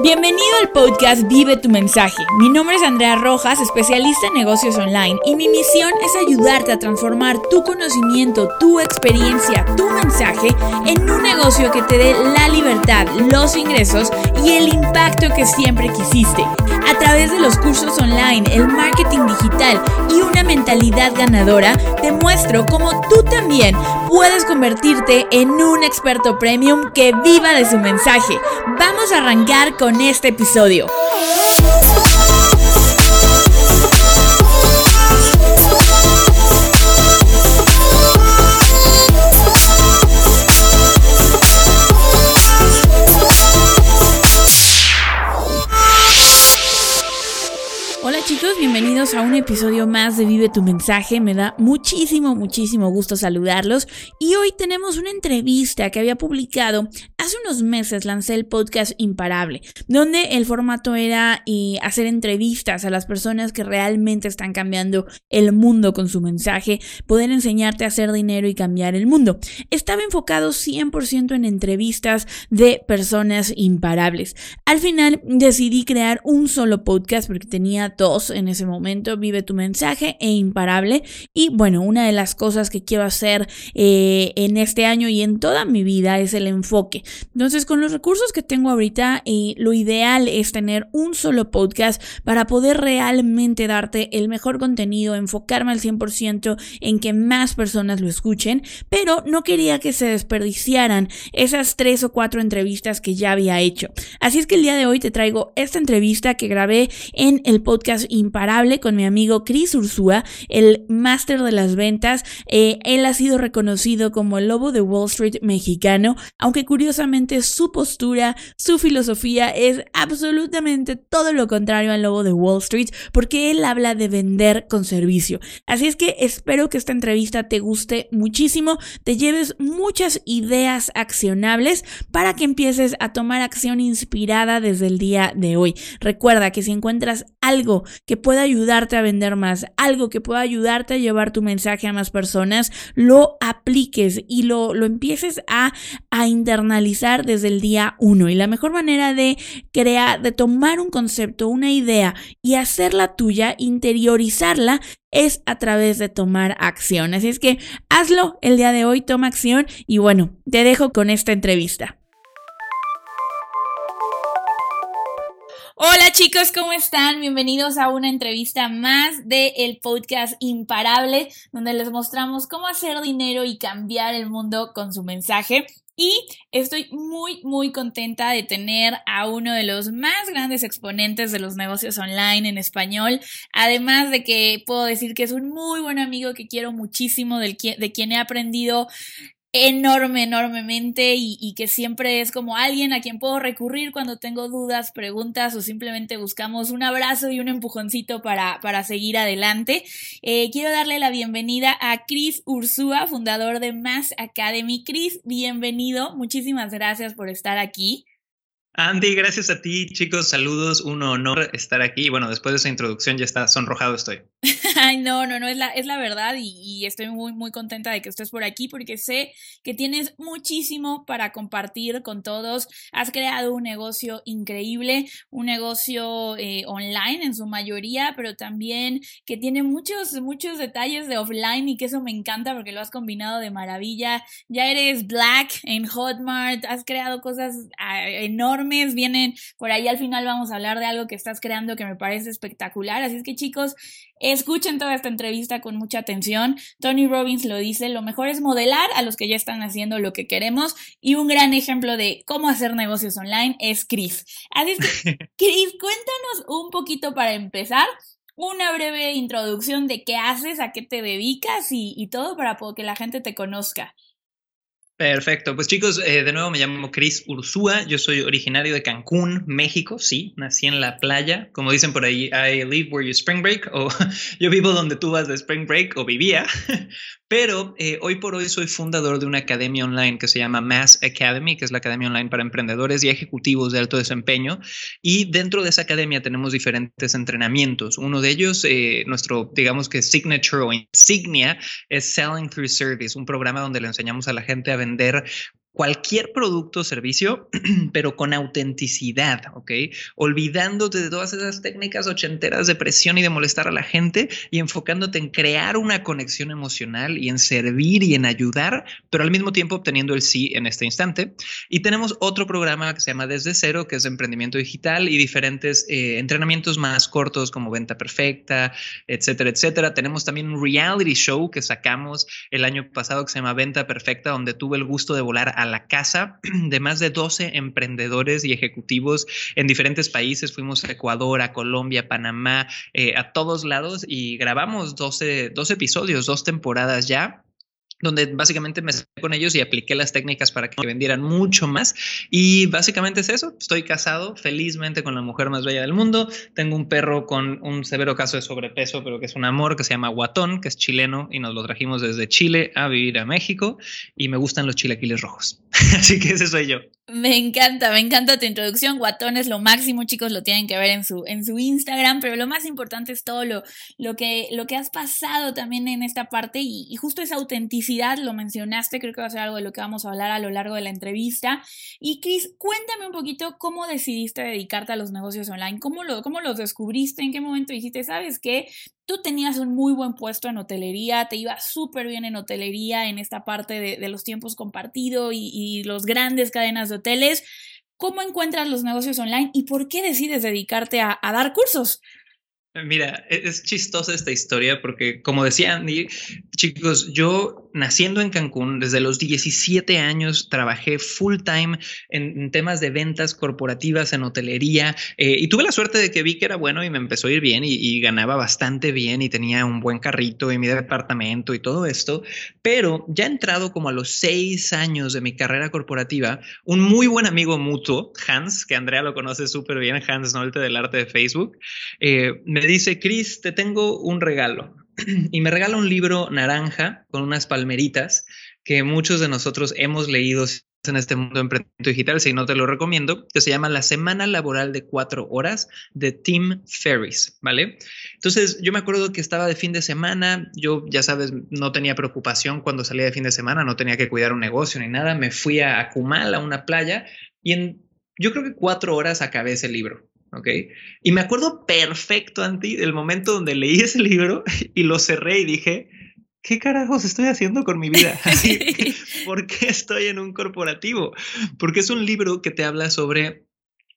Bienvenido al podcast Vive tu mensaje. Mi nombre es Andrea Rojas, especialista en negocios online, y mi misión es ayudarte a transformar tu conocimiento, tu experiencia, tu mensaje en un negocio que te dé la libertad, los ingresos y el impacto que siempre quisiste. A través de los cursos online, el marketing digital y una mentalidad ganadora, te muestro cómo tú también puedes convertirte en un experto premium que viva de su mensaje. Vamos a arrancar con con este episodio. A un episodio más de Vive tu mensaje. Me da muchísimo, muchísimo gusto saludarlos. Y hoy tenemos una entrevista que había publicado hace unos meses. Lancé el podcast Imparable, donde el formato era eh, hacer entrevistas a las personas que realmente están cambiando el mundo con su mensaje, poder enseñarte a hacer dinero y cambiar el mundo. Estaba enfocado 100% en entrevistas de personas imparables. Al final decidí crear un solo podcast porque tenía dos en ese momento, vive tu mensaje e imparable. Y bueno, una de las cosas que quiero hacer eh, en este año y en toda mi vida es el enfoque. Entonces, con los recursos que tengo ahorita, eh, lo ideal es tener un solo podcast para poder realmente darte el mejor contenido, enfocarme al 100% en que más personas lo escuchen, pero no quería que se desperdiciaran esas tres o cuatro entrevistas que ya había hecho. Así es que el día de hoy te traigo esta entrevista que grabé en el podcast Imparable mi amigo Chris Ursúa, el máster de las ventas. Eh, él ha sido reconocido como el lobo de Wall Street mexicano, aunque curiosamente su postura, su filosofía es absolutamente todo lo contrario al lobo de Wall Street, porque él habla de vender con servicio. Así es que espero que esta entrevista te guste muchísimo, te lleves muchas ideas accionables para que empieces a tomar acción inspirada desde el día de hoy. Recuerda que si encuentras algo que pueda ayudarte a vender más, algo que pueda ayudarte a llevar tu mensaje a más personas, lo apliques y lo, lo empieces a, a internalizar desde el día uno. Y la mejor manera de crear, de tomar un concepto, una idea y hacerla tuya, interiorizarla, es a través de tomar acción. Así es que hazlo el día de hoy, toma acción y bueno, te dejo con esta entrevista. Hola chicos, ¿cómo están? Bienvenidos a una entrevista más del el podcast Imparable, donde les mostramos cómo hacer dinero y cambiar el mundo con su mensaje. Y estoy muy, muy contenta de tener a uno de los más grandes exponentes de los negocios online en español. Además de que puedo decir que es un muy buen amigo que quiero muchísimo, de quien he aprendido enorme, enormemente y, que siempre es como alguien a quien puedo recurrir cuando tengo dudas, preguntas o simplemente buscamos un abrazo y un empujoncito para, para seguir adelante. Eh, quiero darle la bienvenida a Chris Ursúa, fundador de Mass Academy. Chris, bienvenido. Muchísimas gracias por estar aquí. Andy, gracias a ti, chicos. Saludos, un honor estar aquí. Bueno, después de esa introducción ya está sonrojado estoy. Ay, no, no, no, es la, es la verdad y, estoy muy, muy contenta de que estés por aquí porque sé que tienes muchísimo para compartir con todos. Has creado un negocio increíble, un negocio eh, online en su mayoría, pero también que tiene muchos, muchos detalles de offline y que eso me encanta porque lo has combinado de maravilla. Ya eres black en Hotmart, has creado cosas ah, enormes vienen por ahí al final vamos a hablar de algo que estás creando que me parece espectacular. Así es que chicos, escuchen toda esta entrevista con mucha atención. Tony Robbins lo dice, lo mejor es modelar a los que ya están haciendo lo que queremos y un gran ejemplo de cómo hacer negocios online es Chris. Así es que, Chris, cuéntanos un poquito para empezar una breve introducción de qué haces, a qué te dedicas y, y todo para que la gente te conozca. Perfecto, pues chicos, eh, de nuevo me llamo Chris Ursúa, yo soy originario de Cancún, México, sí, nací en la playa, como dicen por ahí, I live where you spring break, o yo vivo donde tú vas de spring break, o vivía, pero eh, hoy por hoy soy fundador de una academia online que se llama Mass Academy, que es la academia online para emprendedores y ejecutivos de alto desempeño, y dentro de esa academia tenemos diferentes entrenamientos, uno de ellos, eh, nuestro, digamos que signature o insignia, es Selling Through Service, un programa donde le enseñamos a la gente a vender cualquier producto o servicio, pero con autenticidad, ¿ok? Olvidándote de todas esas técnicas ochenteras de presión y de molestar a la gente y enfocándote en crear una conexión emocional y en servir y en ayudar, pero al mismo tiempo obteniendo el sí en este instante. Y tenemos otro programa que se llama Desde Cero, que es emprendimiento digital y diferentes eh, entrenamientos más cortos como venta perfecta, etcétera, etcétera. Tenemos también un reality show que sacamos el año pasado que se llama Venta Perfecta, donde tuve el gusto de volar a la casa de más de 12 emprendedores y ejecutivos en diferentes países. Fuimos a Ecuador, a Colombia, Panamá, eh, a todos lados y grabamos 12, 12 episodios, dos temporadas ya donde básicamente me senté con ellos y apliqué las técnicas para que vendieran mucho más. Y básicamente es eso. Estoy casado felizmente con la mujer más bella del mundo. Tengo un perro con un severo caso de sobrepeso, pero que es un amor, que se llama Guatón, que es chileno y nos lo trajimos desde Chile a vivir a México. Y me gustan los chilaquiles rojos. Así que ese soy yo. Me encanta, me encanta tu introducción. Guatón es lo máximo, chicos, lo tienen que ver en su, en su Instagram, pero lo más importante es todo lo, lo, que, lo que has pasado también en esta parte y, justo esa autenticidad, lo mencionaste, creo que va a ser algo de lo que vamos a hablar a lo largo de la entrevista. Y Chris, cuéntame un poquito cómo decidiste dedicarte a los negocios online, cómo, lo, cómo los descubriste, en qué momento dijiste, sabes qué, tú tenías un muy buen puesto en hotelería, te iba súper bien en hotelería, en esta parte de, los tiempos compartidos y, y los grandes cadenas de hoteles. ¿Cómo encuentras los negocios online y por qué decides dedicarte a dar cursos? Mira, e-, es chistosa esta historia porque, como decía Andy, chicos, yo naciendo en Cancún, desde los 17 años trabajé full time en, temas de ventas corporativas, en hotelería, eh, y tuve la suerte de que vi que era bueno y me empezó a ir bien y, ganaba bastante bien y tenía un buen carrito y mi departamento y todo esto. Pero ya entrado como a los seis años de mi carrera corporativa, un muy buen amigo mutuo, Hans, que Andrea lo conoce súper bien, Hans Nolte del arte de Facebook, eh, me dice, Chris, te tengo un regalo. y me regala un libro naranja con unas palmeritas que muchos de nosotros hemos leído en este mundo de emprendimiento digital, si no te lo recomiendo, que se llama La Semana Laboral de Cuatro Horas de Tim Ferris, ¿vale? Entonces, yo me acuerdo que estaba de fin de semana, yo, ya sabes, no tenía preocupación cuando salía de fin de semana, no tenía que cuidar un negocio ni nada, me fui a Akumal, a una playa, y en, yo creo que cuatro horas acabé ese libro. ¿Ok? Y me acuerdo perfecto, Anti, del momento donde leí ese libro y lo cerré y dije, ¿qué carajos estoy haciendo con mi vida? ¿Por qué estoy en un corporativo? Porque es un libro que te habla sobre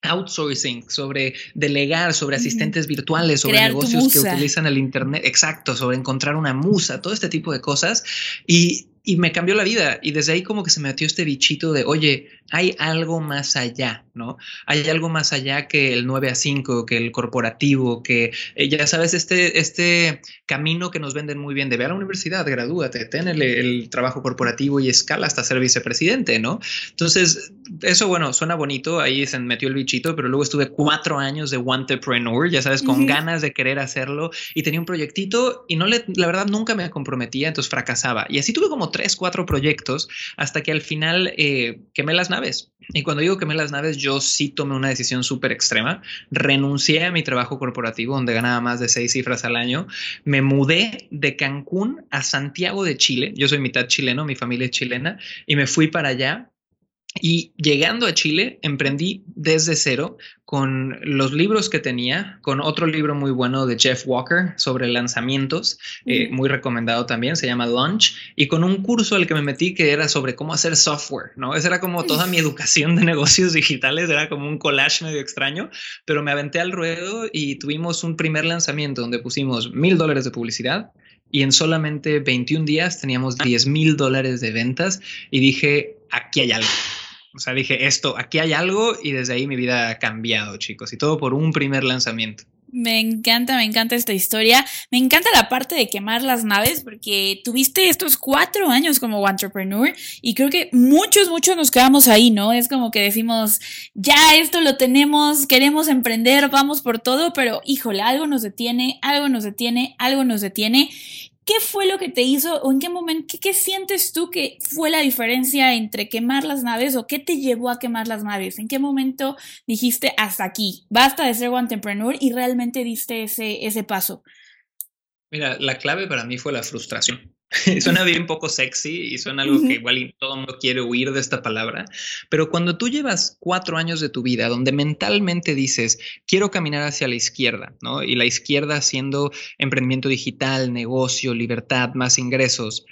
outsourcing, sobre delegar, sobre asistentes virtuales, sobre negocios que utilizan el Internet, exacto, sobre encontrar una musa, todo este tipo de cosas. Y, y me cambió la vida. Y desde ahí como que se me metió este bichito de, oye, hay algo más allá, ¿no? Hay algo más allá que el 9 a 5, que el corporativo, que eh, ya sabes, este, este camino que nos venden muy bien de ve a la universidad, gradúate, ten el, trabajo corporativo y escala hasta ser vicepresidente, ¿no? Entonces, eso, bueno, suena bonito, ahí se metió el bichito, pero luego estuve cuatro años de entrepreneur, ya sabes, con ganas de querer hacerlo y tenía un proyectito y no le, la verdad, nunca me comprometía, entonces fracasaba. Y así tuve como tres, cuatro proyectos hasta que al final eh, quemé las naves y cuando digo quemé las naves, yo sí tomé una decisión súper extrema. Renuncié a mi trabajo corporativo, donde ganaba más de seis cifras al año. Me mudé de Cancún a Santiago de Chile. Yo soy mitad chileno, mi familia es chilena, y me fui para allá y llegando a Chile, emprendí desde cero con los libros que tenía, con otro libro muy bueno de Jeff Walker sobre lanzamientos, eh, muy recomendado también, se llama Launch, y con un curso al que me metí que era sobre cómo hacer software, ¿no? Esa era como toda mi educación de negocios digitales, era como un collage medio extraño, pero me aventé al ruedo y tuvimos un primer lanzamiento donde pusimos mil dólares de publicidad, y en solamente 21 días teníamos 10 mil dólares de ventas y dije, aquí hay algo. O sea, dije, esto, aquí hay algo y desde ahí mi vida ha cambiado, chicos, y todo por un primer lanzamiento. Me encanta, me encanta esta historia. Me encanta la parte de quemar las naves porque tuviste estos cuatro años como entrepreneur y creo que muchos, muchos nos quedamos ahí, ¿no? Es como que decimos, ya esto lo tenemos, queremos emprender, vamos por todo, pero híjole, algo nos detiene, algo nos detiene, algo nos detiene. ¿Qué fue lo que te hizo o en qué momento, qué, sientes tú que fue la diferencia entre quemar las naves o qué te llevó a quemar las naves? ¿En qué momento dijiste hasta aquí, basta de ser entrepreneur y realmente diste ese, ese paso? Mira, la clave para mí fue la frustración. suena bien poco sexy y suena algo que igual todo el mundo quiere huir de esta palabra, pero cuando tú llevas cuatro años de tu vida donde mentalmente dices, quiero caminar hacia la izquierda, ¿no? Y la izquierda siendo emprendimiento digital, negocio, libertad, más ingresos,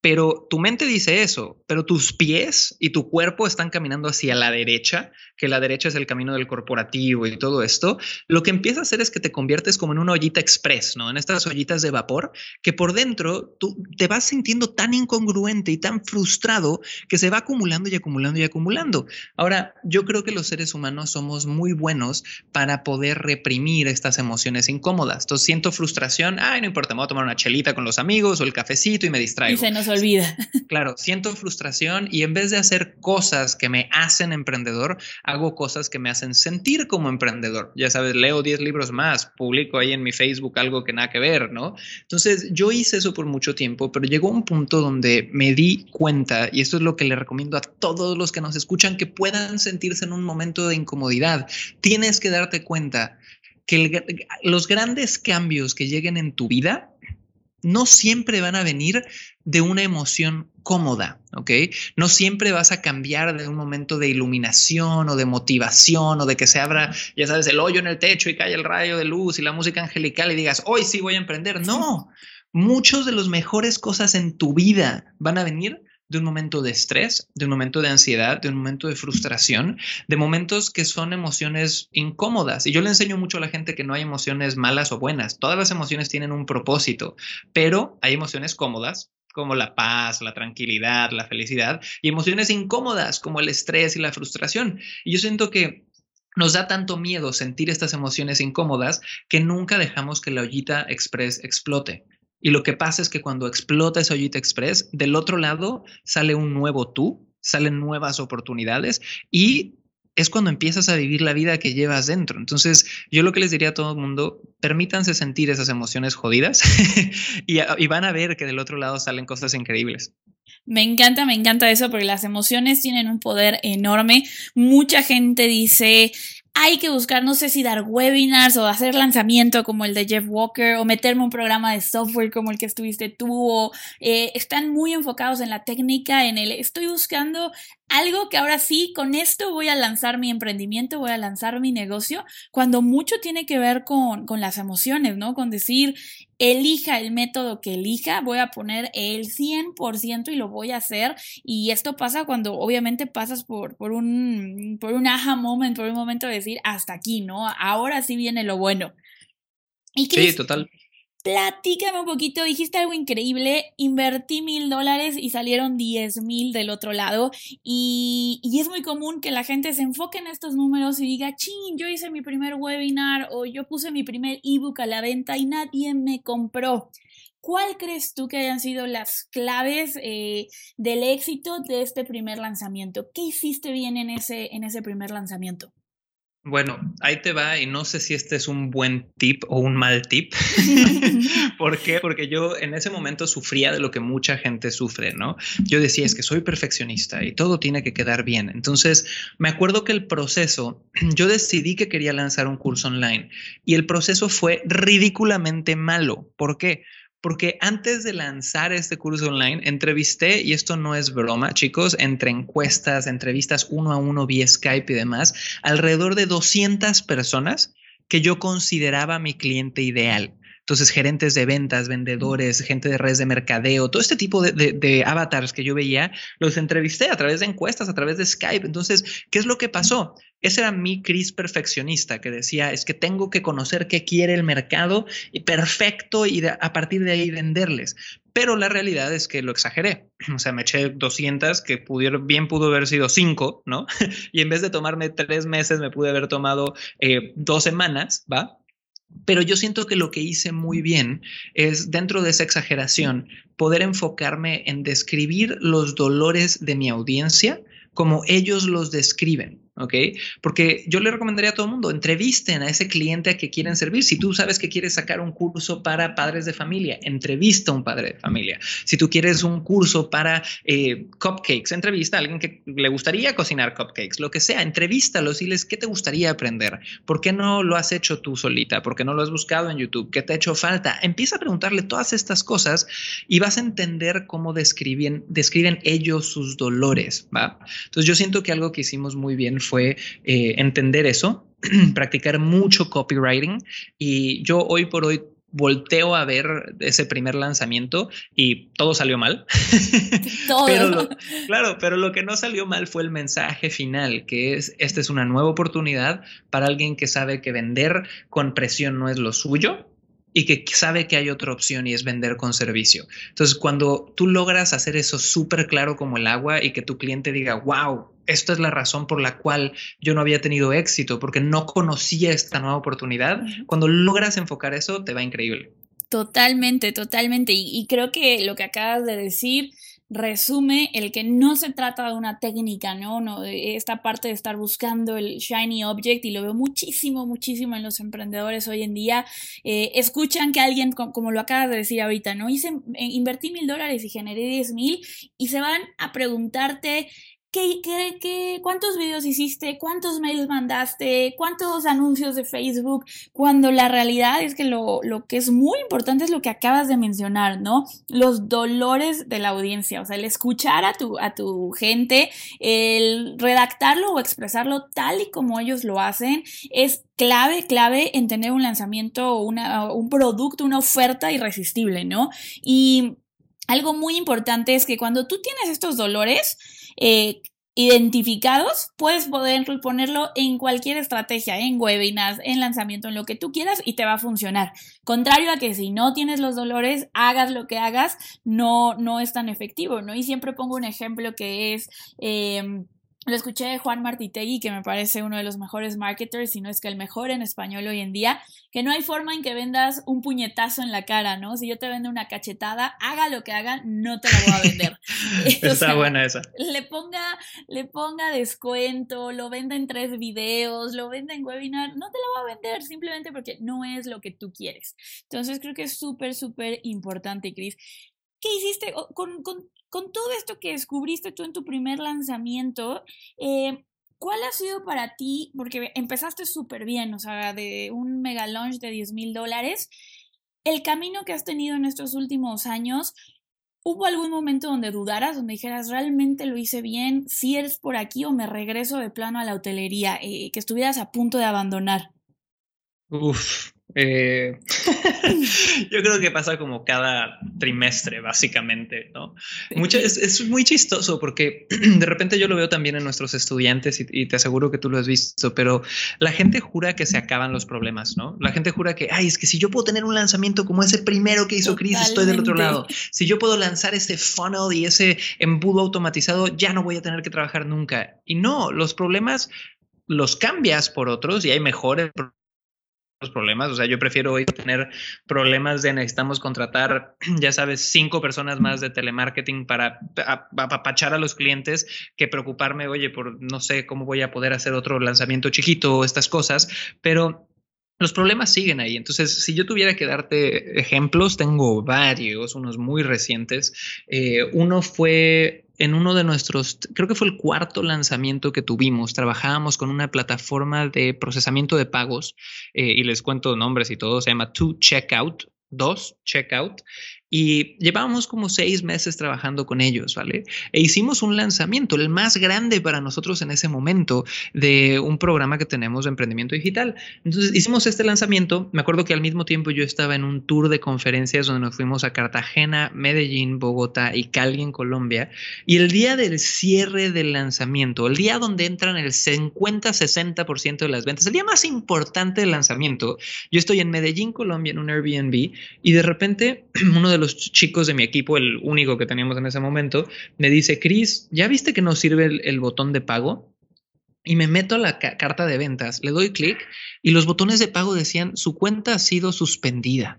pero tu mente dice eso, pero tus pies y tu cuerpo están caminando hacia la derecha, que la derecha es el camino del corporativo y todo esto, lo que empieza a hacer es que te conviertes como en una ollita express, ¿no? En estas ollitas de vapor, que por dentro tú te vas sintiendo tan incongruente y tan frustrado que se va acumulando y acumulando y acumulando. Ahora, yo creo que los seres humanos somos muy buenos para poder reprimir estas emociones incómodas. Entonces siento frustración, ay, no importa, me voy a tomar una chelita con los amigos o el cafecito y me distraigo olvida. Claro, siento frustración y en vez de hacer cosas que me hacen emprendedor, hago cosas que me hacen sentir como emprendedor. Ya sabes, leo 10 libros más, publico ahí en mi Facebook algo que nada que ver, ¿no? Entonces, yo hice eso por mucho tiempo, pero llegó un punto donde me di cuenta, y esto es lo que le recomiendo a todos los que nos escuchan, que puedan sentirse en un momento de incomodidad. Tienes que darte cuenta que los grandes cambios que lleguen en tu vida no siempre van a venir de una emoción cómoda, ¿ok? No siempre vas a cambiar de un momento de iluminación o de motivación o de que se abra, ya sabes, el hoyo en el techo y cae el rayo de luz y la música angelical y digas, hoy sí voy a emprender. No, muchos de las mejores cosas en tu vida van a venir de un momento de estrés, de un momento de ansiedad, de un momento de frustración, de momentos que son emociones incómodas. Y yo le enseño mucho a la gente que no hay emociones malas o buenas. Todas las emociones tienen un propósito, pero hay emociones cómodas como la paz, la tranquilidad, la felicidad, y emociones incómodas como el estrés y la frustración. Y yo siento que nos da tanto miedo sentir estas emociones incómodas que nunca dejamos que la ollita express explote. Y lo que pasa es que cuando explota ese Ollita Express, del otro lado sale un nuevo tú, salen nuevas oportunidades y es cuando empiezas a vivir la vida que llevas dentro. Entonces, yo lo que les diría a todo el mundo, permítanse sentir esas emociones jodidas y, y, van a ver que del otro lado salen cosas increíbles. Me encanta, me encanta eso porque las emociones tienen un poder enorme. Mucha gente dice, hay que buscar, no sé si dar webinars o hacer lanzamiento como el de Jeff Walker o meterme un programa de software como el que estuviste tú o eh, están muy enfocados en la técnica, en el estoy buscando algo que ahora sí, con esto voy a lanzar mi emprendimiento, voy a lanzar mi negocio, cuando mucho tiene que ver con, con las emociones, ¿no? Con decir, elija el método que elija, voy a poner el 100% y lo voy a hacer. Y esto pasa cuando obviamente pasas por, por, un, por un aha moment, por un momento de decir, hasta aquí, ¿no? Ahora sí viene lo bueno. Y sí, total. Platícame un poquito, dijiste algo increíble, invertí mil dólares y salieron diez mil del otro lado y, y, es muy común que la gente se enfoque en estos números y diga, ching, yo hice mi primer webinar o yo puse mi primer ebook a la venta y nadie me compró. ¿Cuál crees tú que hayan sido las claves eh, del éxito de este primer lanzamiento? ¿Qué hiciste bien en ese, en ese primer lanzamiento? Bueno, ahí te va y no sé si este es un buen tip o un mal tip. ¿Por qué? Porque yo en ese momento sufría de lo que mucha gente sufre, ¿no? Yo decía, es que soy perfeccionista y todo tiene que quedar bien. Entonces, me acuerdo que el proceso, yo decidí que quería lanzar un curso online y el proceso fue ridículamente malo. ¿Por qué? Porque antes de lanzar este curso online, entrevisté, y esto no es broma, chicos, entre encuestas, entrevistas uno a uno vía Skype y demás, alrededor de 200 personas que yo consideraba mi cliente ideal. Entonces, gerentes de ventas, vendedores, gente de redes de mercadeo, todo este tipo de, de, avatars que yo veía, los entrevisté a través de encuestas, a través de Skype. Entonces, ¿qué es lo que pasó? Ese era mi Cris perfeccionista que decía, es que tengo que conocer qué quiere el mercado y perfecto y a partir de ahí venderles. Pero la realidad es que lo exageré. O sea, me eché 200 que pudieron, bien pudo haber sido 5, ¿no? y en vez de tomarme tres meses, me pude haber tomado eh, dos semanas, ¿va? Pero yo siento que lo que hice muy bien es, dentro de esa exageración, poder enfocarme en describir los dolores de mi audiencia como ellos los describen. ¿Ok? Porque yo le recomendaría a todo el mundo, entrevisten a ese cliente a que quieren servir. Si tú sabes que quieres sacar un curso para padres de familia, entrevista a un padre de familia. Si tú quieres un curso para eh, cupcakes, entrevista a alguien que le gustaría cocinar cupcakes, lo que sea, entrevístalos y les, ¿qué te gustaría aprender? ¿Por qué no lo has hecho tú solita? ¿Por qué no lo has buscado en YouTube? ¿Qué te ha hecho falta? Empieza a preguntarle todas estas cosas y vas a entender cómo describen, describen ellos sus dolores, ¿va? Entonces yo siento que algo que hicimos muy bien fue eh, entender eso, practicar mucho copywriting y yo hoy por hoy volteo a ver ese primer lanzamiento y todo salió mal. Todo. pero claro, pero lo que no salió mal fue el mensaje final, que es, esta es una nueva oportunidad para alguien que sabe que vender con presión no es lo suyo y que sabe que hay otra opción y es vender con servicio. Entonces, cuando tú logras hacer eso súper claro como el agua y que tu cliente diga, wow, esta es la razón por la cual yo no había tenido éxito, porque no conocía esta nueva oportunidad, cuando logras enfocar eso, te va increíble. Totalmente, totalmente. Y, y creo que lo que acabas de decir resume el que no se trata de una técnica, ¿no? no esta parte de estar buscando el shiny object y lo veo muchísimo, muchísimo en los emprendedores hoy en día. Eh, escuchan que alguien, como lo acabas de decir ahorita, ¿no? Hice, eh, invertí mil dólares y generé diez mil y se van a preguntarte ¿Qué, qué, qué, cuántos videos hiciste? ¿Cuántos mails mandaste? ¿Cuántos anuncios de Facebook? Cuando la realidad es que lo, lo, que es muy importante es lo que acabas de mencionar, ¿no? Los dolores de la audiencia, o sea, el escuchar a tu, a tu gente, el redactarlo o expresarlo tal y como ellos lo hacen, es clave, clave en tener un lanzamiento, una, un producto, una oferta irresistible, ¿no? Y algo muy importante es que cuando tú tienes estos dolores, eh, identificados, puedes poder ponerlo en cualquier estrategia, en webinars, en lanzamiento, en lo que tú quieras y te va a funcionar. Contrario a que si no tienes los dolores, hagas lo que hagas, no, no es tan efectivo, ¿no? Y siempre pongo un ejemplo que es... Em, lo escuché de Juan Martitegui, que me parece uno de los mejores marketers, si no es que el mejor en español hoy en día, que no hay forma en que vendas un puñetazo en la cara, ¿no? Si yo te vendo una cachetada, haga lo que haga, no te la voy a vender. Está buena esa. Le ponga, le ponga descuento, lo venda en tres videos, lo venda en webinar, no te la voy a vender simplemente porque no es lo que tú quieres. Entonces creo que es súper, súper importante, Cris. ¿Qué hiciste con, con todo esto que descubriste tú en tu primer lanzamiento, eh, ¿cuál ha sido para ti? Porque empezaste súper bien, o sea, de un mega launch de 10 mil dólares. El camino que has tenido en estos últimos años, ¿hubo algún momento donde dudaras, donde dijeras, realmente lo hice bien, si eres por aquí o me regreso de plano a la hotelería, eh, que estuvieras a punto de abandonar? Uf, eh, yo creo que pasa como cada trimestre, básicamente, ¿no? es, muy chistoso porque de repente yo lo veo también en nuestros estudiantes y, te aseguro que tú lo has visto, pero la gente jura que se acaban los problemas, ¿no? La gente jura que, ay, es que si yo puedo tener un lanzamiento como ese primero que hizo Chris, estoy del otro lado. Si yo puedo lanzar ese funnel y ese embudo automatizado, ya no voy a tener que trabajar nunca. Y no, los problemas los cambias por otros y hay mejores problemas. O sea, yo prefiero hoy tener problemas de necesitamos contratar, ya sabes, cinco personas más de telemarketing para apapachar a los clientes que preocuparme, oye, por no sé cómo voy a poder hacer otro lanzamiento chiquito o estas cosas, pero los problemas siguen ahí. Entonces, si yo tuviera que darte ejemplos, tengo varios, unos muy recientes. Eh, uno fue en uno de nuestros, creo que fue el cuarto lanzamiento que tuvimos, trabajábamos con una plataforma de procesamiento de pagos eh, y les cuento nombres y todo, se llama 2Checkout, 2 Checkout, y llevábamos como seis meses trabajando con ellos, ¿vale? E hicimos un lanzamiento, el más grande para nosotros en ese momento, de un programa que tenemos de emprendimiento digital. Entonces hicimos este lanzamiento. Me acuerdo que al mismo tiempo yo estaba en un tour de conferencias donde nos fuimos a Cartagena, Medellín, Bogotá y Cali en Colombia. Y el día del cierre del lanzamiento, el día donde entran el 50-60% de las ventas, el día más importante del lanzamiento, yo estoy en Medellín, Colombia, en un Airbnb y de repente uno de los chicos de mi equipo, el único que teníamos en ese momento, me dice, Chris, ¿ya viste que no sirve el, botón de pago? Y me meto a la carta de ventas, le doy clic y los botones de pago decían, su cuenta ha sido suspendida.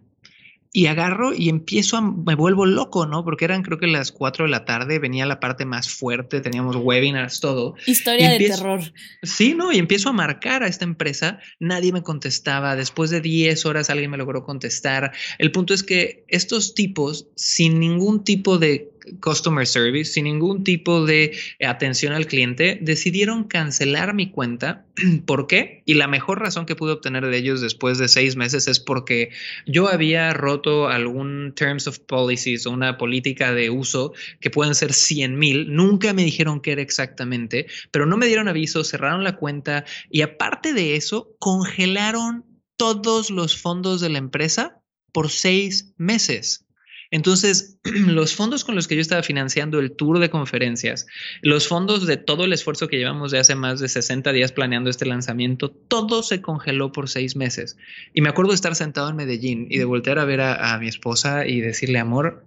Y agarro y empiezo a, me vuelvo loco, ¿no? Porque eran creo que las 4 de la tarde, venía la parte más fuerte, teníamos webinars, todo. Historia de terror. Sí, ¿no? Y empiezo a marcar a esta empresa, nadie me contestaba, después de 10 horas alguien me logró contestar. El punto es que estos tipos, sin ningún tipo de customer service, sin ningún tipo de atención al cliente, decidieron cancelar mi cuenta. ¿Por qué? Y la mejor razón que pude obtener de ellos después de seis meses es porque yo había roto algún terms of policies o una política de uso que pueden ser 100 mil. Nunca me dijeron qué era exactamente, pero no me dieron aviso, cerraron la cuenta y aparte de eso, congelaron todos los fondos de la empresa por seis meses. Entonces, los fondos con los que yo estaba financiando el tour de conferencias, los fondos de todo el esfuerzo que llevamos de hace más de 60 días planeando este lanzamiento, todo se congeló por seis meses. Y me acuerdo de estar sentado en Medellín y de voltear a ver a, mi esposa y decirle, amor,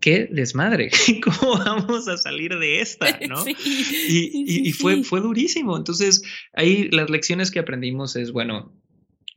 qué desmadre, ¿cómo vamos a salir de esta? ¿no? y, y fue, fue durísimo. Entonces, ahí las lecciones que aprendimos es, bueno,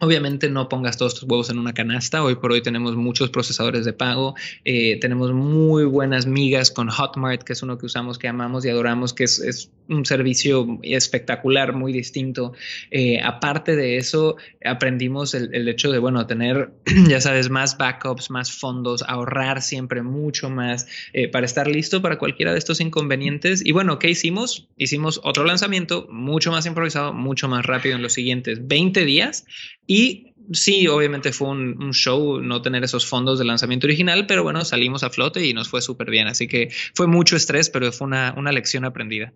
Obviamente no pongas todos tus huevos en una canasta. Hoy por hoy tenemos muchos procesadores de pago. Eh, tenemos muy buenas migas con Hotmart, que es uno que usamos, que amamos y adoramos, que es, un servicio espectacular, muy distinto. Eh, aparte de eso, aprendimos el, hecho de, bueno, tener, ya sabes, más backups, más fondos, ahorrar siempre mucho más eh, para estar listo para cualquiera de estos inconvenientes. Y bueno, ¿qué hicimos? Hicimos otro lanzamiento mucho más improvisado, mucho más rápido en los siguientes 20 días y sí, obviamente fue un, show no tener esos fondos de lanzamiento original, pero bueno, salimos a flote y nos fue súper bien. Así que fue mucho estrés, pero fue una, una lección aprendida.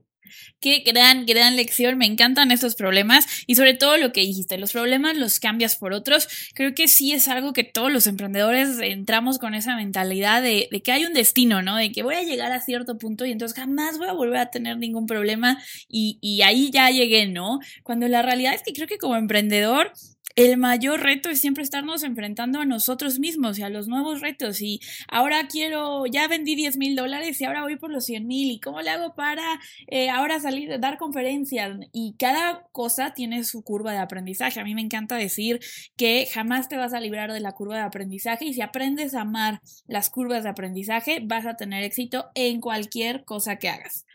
Qué gran, gran lección. Me encantan estos problemas y sobre todo lo que dijiste, los problemas los cambias por otros. Creo que sí es algo que todos los emprendedores entramos con esa mentalidad de, de, que hay un destino, ¿no? De que voy a llegar a cierto punto y entonces jamás voy a volver a tener ningún problema y, y ahí ya llegué, ¿no? Cuando la realidad es que creo que como emprendedor el mayor reto es siempre estarnos enfrentando a nosotros mismos y a los nuevos retos. Y ahora quiero, ya vendí 10 mil dólares y ahora voy por los 100 mil. ¿Y cómo le hago para eh, ahora salir, dar conferencias? Y cada cosa tiene su curva de aprendizaje. A mí me encanta decir que jamás te vas a librar de la curva de aprendizaje y si aprendes a amar las curvas de aprendizaje, vas a tener éxito en cualquier cosa que hagas.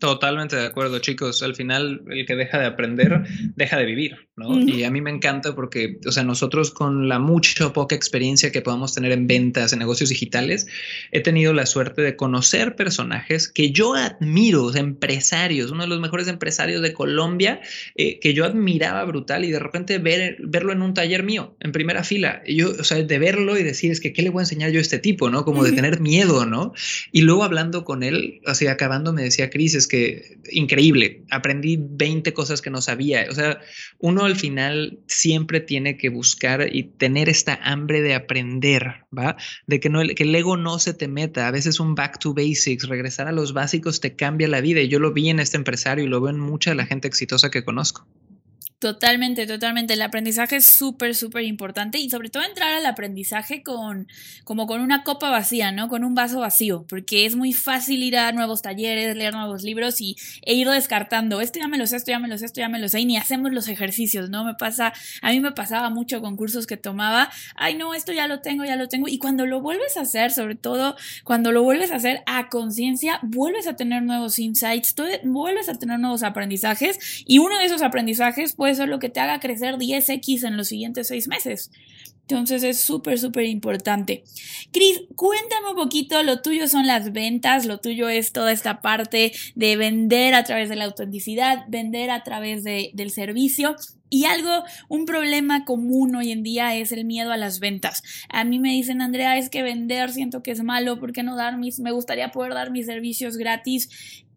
Totalmente de acuerdo, chicos. Al final, el que deja de aprender, deja de vivir, ¿no? Y a mí me encanta porque, o sea, nosotros con la mucha o poca experiencia que podamos tener en ventas, en negocios digitales, he tenido la suerte de conocer personajes que yo admiro, empresarios, uno de los mejores empresarios de Colombia, eh, que yo admiraba brutal y de repente ver, verlo en un taller mío, en primera fila. Y yo, o sea, de verlo y decir, es que, ¿qué le voy a enseñar yo a este tipo, ¿no? Como de tener miedo, ¿no? Y luego hablando con él, así acabando, me decía, Cris, es que increíble, aprendí 20 cosas que no sabía. O sea, uno al final siempre tiene que buscar y tener esta hambre de aprender, ¿va? De que, no, que el ego no se te meta. A veces un back to basics, regresar a los básicos te cambia la vida. Y yo lo vi en este empresario y lo veo en mucha de la gente exitosa que conozco. Totalmente, totalmente. El aprendizaje es súper, súper importante y sobre todo entrar al aprendizaje con como con una copa vacía, ¿no? Con un vaso vacío, porque es muy fácil ir a nuevos talleres, leer nuevos libros y, e ir descartando, esto ya me lo sé, esto ya me lo sé, esto ya me lo sé y ni hacemos los ejercicios, ¿no? Me pasa, a mí me pasaba mucho con cursos que tomaba, ay no, esto ya lo tengo, ya lo tengo y cuando lo vuelves a hacer, sobre todo cuando lo vuelves a hacer a conciencia, vuelves a tener nuevos insights, vuelves a tener nuevos aprendizajes y uno de esos aprendizajes puede ser lo que te haga crecer 10x en los siguientes seis meses. Entonces es súper, súper importante. Cris, cuéntame un poquito, lo tuyo son las ventas, lo tuyo es toda esta parte de vender a través de la autenticidad, vender a través del servicio. Y algo, un problema común hoy en día es el miedo a las ventas. A mí me dicen, Andrea, es que vender siento que es malo, ¿por qué no dar mis, me gustaría poder dar mis servicios gratis?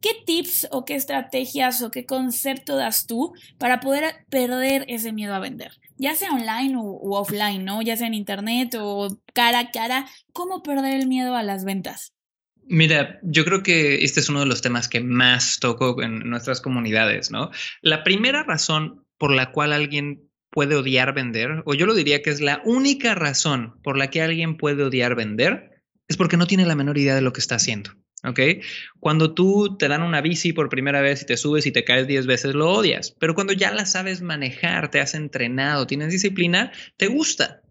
¿Qué tips o qué estrategias o qué concepto das tú para poder perder ese miedo a vender? Ya sea online o, offline, ¿no? Ya sea en internet o cara a cara, ¿cómo perder el miedo a las ventas? Mira, yo creo que este es uno de los temas que más toco en nuestras comunidades, ¿no? La primera razón por la cual alguien puede odiar vender, o yo lo diría que es la única razón por la que alguien puede odiar vender, es porque no tiene la menor idea de lo que está haciendo. ¿Ok? Cuando tú te dan una bici por primera vez y te subes y te caes 10 veces, lo odias, pero cuando ya la sabes manejar, te has entrenado, tienes disciplina, te gusta,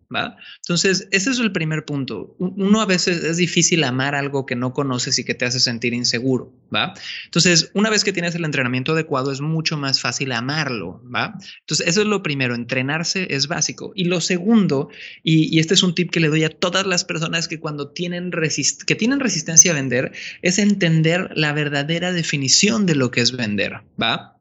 Entonces, ese es el primer punto. Uno a veces es difícil amar algo que no conoces y que te hace sentir inseguro, ¿va? Entonces, una vez que tienes el entrenamiento adecuado, es mucho más fácil amarlo, ¿va? Entonces, eso es lo primero, entrenarse es básico. Y lo segundo, y, este es un tip que le doy a todas las personas que cuando tienen, que tienen resistencia a vender, es entender la verdadera definición de lo que es vender, ¿va?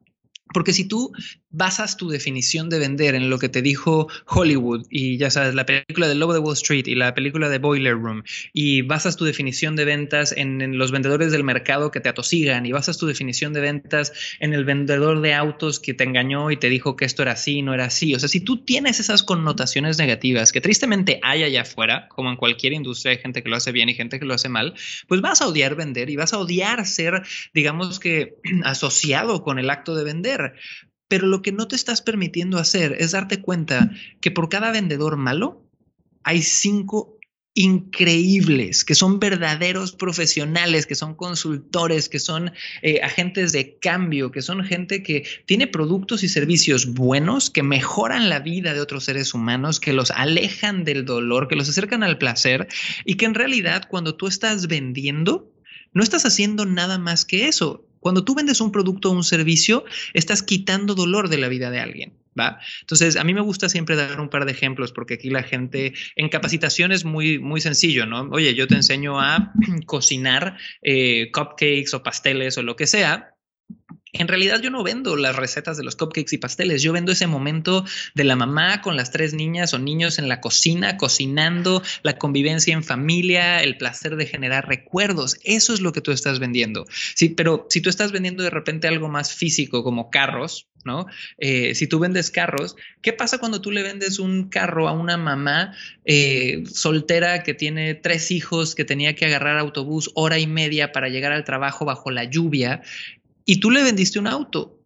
Porque si tú basas tu definición de vender en lo que te dijo Hollywood y ya sabes, la película de Lobo de Wall Street y la película de Boiler Room y basas tu definición de ventas en, los vendedores del mercado que te atosigan y basas tu definición de ventas en el vendedor de autos que te engañó y te dijo que esto era así, no era así. O sea, si tú tienes esas connotaciones negativas que tristemente hay allá afuera, como en cualquier industria hay gente que lo hace bien y gente que lo hace mal, pues vas a odiar vender y vas a odiar ser, digamos que, asociado con el acto de vender. Pero lo que no te estás permitiendo hacer es darte cuenta que por cada vendedor malo hay cinco increíbles, que son verdaderos profesionales, que son consultores, que son eh, agentes de cambio, que son gente que tiene productos y servicios buenos, que mejoran la vida de otros seres humanos, que los alejan del dolor, que los acercan al placer y que en realidad cuando tú estás vendiendo, no estás haciendo nada más que eso. Cuando tú vendes un producto o un servicio, estás quitando dolor de la vida de alguien. ¿Va? Entonces, a mí me gusta siempre dar un par de ejemplos porque aquí la gente en capacitación es muy, muy sencillo, ¿no? Oye, yo te enseño a cocinar eh, cupcakes o pasteles o lo que sea, en realidad yo no vendo las recetas de los cupcakes y pasteles, yo vendo ese momento de la mamá con las tres niñas o niños en la cocina, cocinando, la convivencia en familia, el placer de generar recuerdos. Eso es lo que tú estás vendiendo. Sí, pero si tú estás vendiendo de repente algo más físico como carros, ¿no? Eh, si tú vendes carros, ¿qué pasa cuando tú le vendes un carro a una mamá eh, soltera que tiene tres hijos, que tenía que agarrar autobús hora y media para llegar al trabajo bajo la lluvia y tú le vendiste un auto.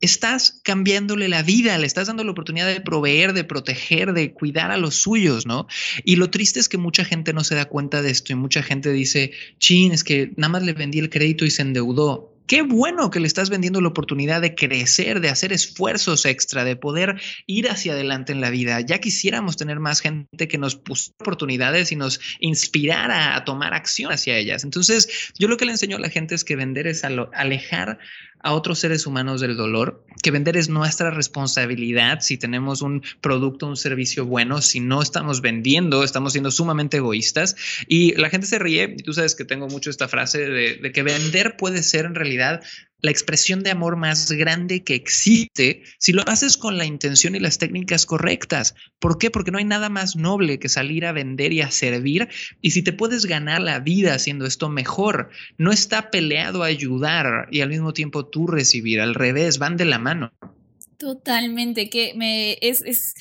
Estás cambiándole la vida, le estás dando la oportunidad de proveer, de proteger, de cuidar a los suyos, ¿no? Y lo triste es que mucha gente no se da cuenta de esto y mucha gente dice, chin, es que nada más le vendí el crédito y se endeudó. Qué bueno que le estás vendiendo la oportunidad de crecer, de hacer esfuerzos extra, de poder ir hacia adelante en la vida. Ya quisiéramos tener más gente que nos pusiera oportunidades y nos inspirara a tomar acción hacia ellas. Entonces, yo lo que le enseño a la gente es que vender es alejar a otros seres humanos del dolor, que vender es nuestra responsabilidad si tenemos un producto, un servicio bueno, si no estamos vendiendo, estamos siendo sumamente egoístas y la gente se ríe, y tú sabes que tengo mucho esta frase de, de que vender puede ser en realidad la expresión de amor más grande que existe si lo haces con la intención y las técnicas correctas. ¿Por qué? Porque no hay nada más noble que salir a vender y a servir. Y si te puedes ganar la vida haciendo esto mejor, no está peleado a ayudar y al mismo tiempo tú recibir. Al revés, van de la mano. Totalmente, que es, es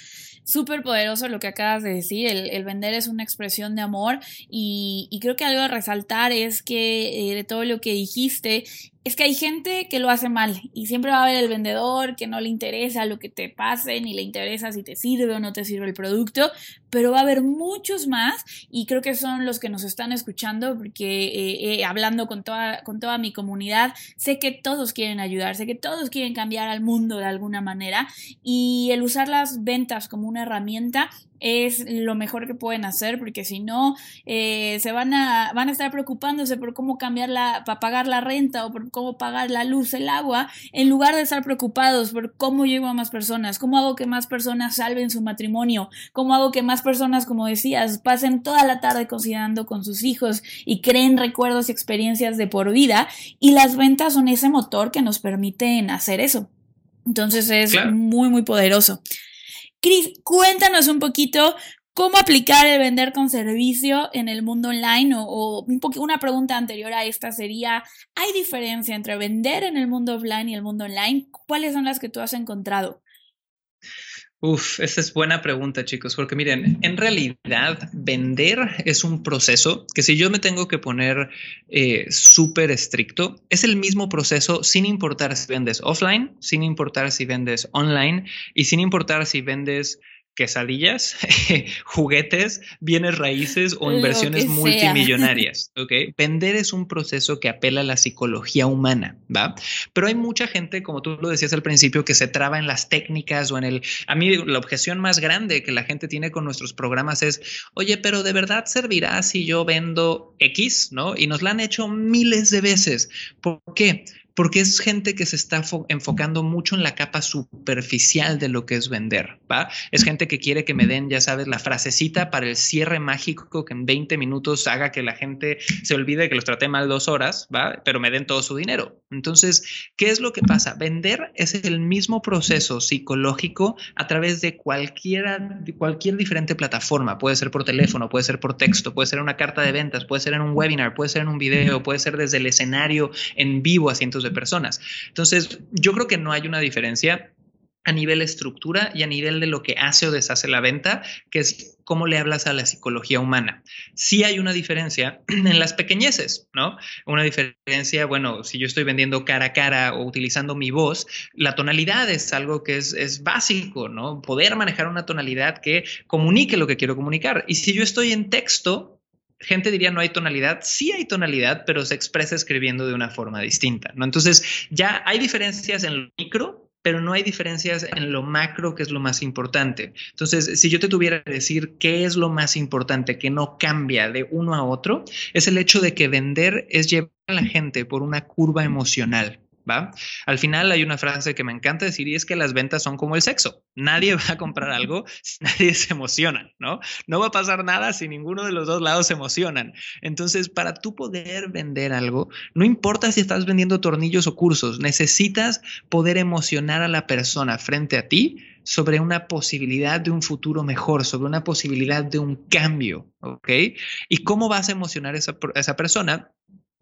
súper poderoso lo que acabas de decir. El, vender es una expresión de amor y, creo que algo a resaltar es que eh, de todo lo que dijiste es que hay gente que lo hace mal y siempre va a haber el vendedor que no le interesa lo que te pase, ni le interesa si te sirve o no te sirve el producto, pero va a haber muchos más y creo que son los que nos están escuchando porque eh, eh, hablando con toda, con toda mi comunidad, sé que todos quieren ayudar, sé que todos quieren cambiar al mundo de alguna manera y el usar las ventas como una herramienta es lo mejor que pueden hacer porque si no eh, se van a van a estar preocupándose por cómo cambiar la para pagar la renta o por cómo pagar la luz el agua en lugar de estar preocupados por cómo llego a más personas cómo hago que más personas salven su matrimonio cómo hago que más personas como decías pasen toda la tarde considerando con sus hijos y creen recuerdos y experiencias de por vida y las ventas son ese motor que nos permiten hacer eso. Entonces es muy muy poderoso Cris, cuéntanos un poquito cómo aplicar el vender con servicio en el mundo online o, un una pregunta anterior a esta sería, ¿hay diferencia entre vender en el mundo offline y el mundo online? ¿Cuáles son las que tú has encontrado? Uf, esa es buena pregunta, chicos, porque miren, en realidad vender es un proceso que si yo me tengo que poner eh, súper estricto, es el mismo proceso sin importar si vendes offline, sin importar si vendes online y sin importar si vendes quesadillas, juguetes, bienes raíces o inversiones multimillonarias. ¿ok? Vender es un proceso que apela a la psicología humana, ¿va? Pero hay mucha gente, como tú lo decías al principio, que se traba en las técnicas o en el... A mí la objeción más grande que la gente tiene con nuestros programas es, oye, pero de verdad servirá si yo vendo X, ¿no? Y nos la han hecho miles de veces. ¿Por qué? Porque es gente que se está enfocando mucho en la capa superficial de lo que es vender, ¿va? Es gente que quiere que me den, ya sabes, la frasecita para el cierre mágico que en 20 minutos haga que la gente se olvide que los traté mal dos horas, ¿va? Pero me den todo su dinero. Entonces, ¿qué es lo que pasa? Vender es el mismo proceso psicológico a través de cualquiera, cualquier diferente plataforma. Puede ser por teléfono, puede ser por texto, puede ser una carta de ventas, puede ser en un webinar, puede ser en un video, puede ser desde el escenario en vivo a cientos de personas. Entonces, yo creo que no hay una diferencia a nivel estructura y a nivel de lo que hace o deshace la venta, que es cómo le hablas a la psicología humana. Sí hay una diferencia en las pequeñeces, ¿no? Una diferencia, bueno, si yo estoy vendiendo cara a cara o utilizando mi voz, la tonalidad es algo que es, es básico, ¿no? Poder manejar una tonalidad que comunique lo que quiero comunicar. Y si yo estoy en texto, gente diría no hay tonalidad, sí hay tonalidad, pero se expresa escribiendo de una forma distinta, ¿no? Entonces, ya hay diferencias en lo micro, pero no hay diferencias en lo macro, que es lo más importante. Entonces, si yo te tuviera que decir qué es lo más importante que no cambia de uno a otro, es el hecho de que vender es llevar a la gente por una curva emocional. ¿Va? Al final hay una frase que me encanta decir y es que las ventas son como el sexo. Nadie va a comprar algo si nadie se emociona, ¿no? No va a pasar nada si ninguno de los dos lados se emocionan. Entonces, para tú poder vender algo, no importa si estás vendiendo tornillos o cursos, necesitas poder emocionar a la persona frente a ti sobre una posibilidad de un futuro mejor, sobre una posibilidad de un cambio, ¿ok? ¿Y cómo vas a emocionar esa, a esa persona?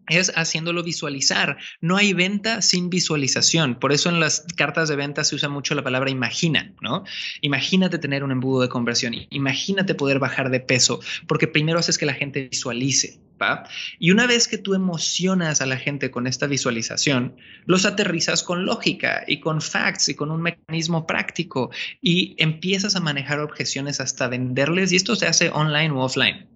Es haciéndolo visualizar. No hay venta sin visualización. Por eso en las cartas de venta se usa mucho la palabra imagina, ¿no? Imagínate tener un embudo de conversión, imagínate poder bajar de peso, porque primero haces que la gente visualice, ¿va? Y una vez que tú emocionas a la gente con esta visualización, los aterrizas con lógica y con facts y con un mecanismo práctico y empiezas a manejar objeciones hasta venderles y esto se hace online o offline.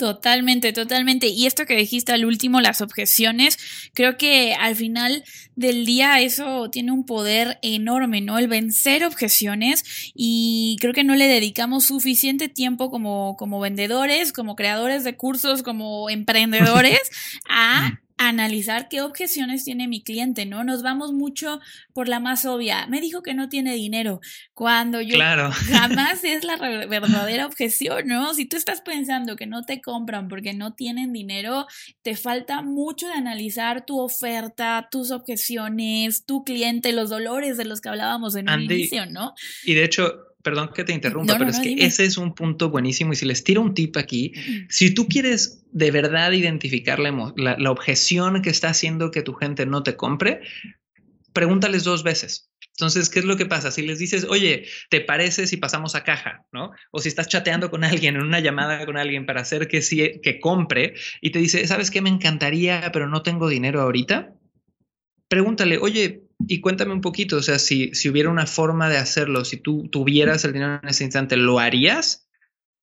Totalmente, totalmente. Y esto que dijiste al último, las objeciones, creo que al final del día eso tiene un poder enorme, ¿no? El vencer objeciones y creo que no le dedicamos suficiente tiempo como, como vendedores, como creadores de cursos, como emprendedores a analizar qué objeciones tiene mi cliente, ¿no? Nos vamos mucho por la más obvia. Me dijo que no tiene dinero, cuando yo claro. jamás es la verdadera objeción, ¿no? Si tú estás pensando que no te compran porque no tienen dinero, te falta mucho de analizar tu oferta, tus objeciones, tu cliente, los dolores de los que hablábamos en un inicio, ¿no? Y de hecho, perdón que te interrumpa, pero es que ese es un punto buenísimo y si les tiro un tip aquí, si tú quieres de verdad identificar la, la, objeción que está haciendo que tu gente no te compre, pregúntales dos veces. Entonces, ¿qué es lo que pasa? Si les dices, oye, ¿te parece si pasamos a caja? ¿No? O si estás chateando con alguien, en una llamada con alguien para hacer que, sí, que compre y te dice, ¿sabes qué? Me encantaría, pero no tengo dinero ahorita. Pregúntale, oye, y cuéntame un poquito, o sea, si, si hubiera una forma de hacerlo, si tú tuvieras el dinero en ese instante, ¿lo harías?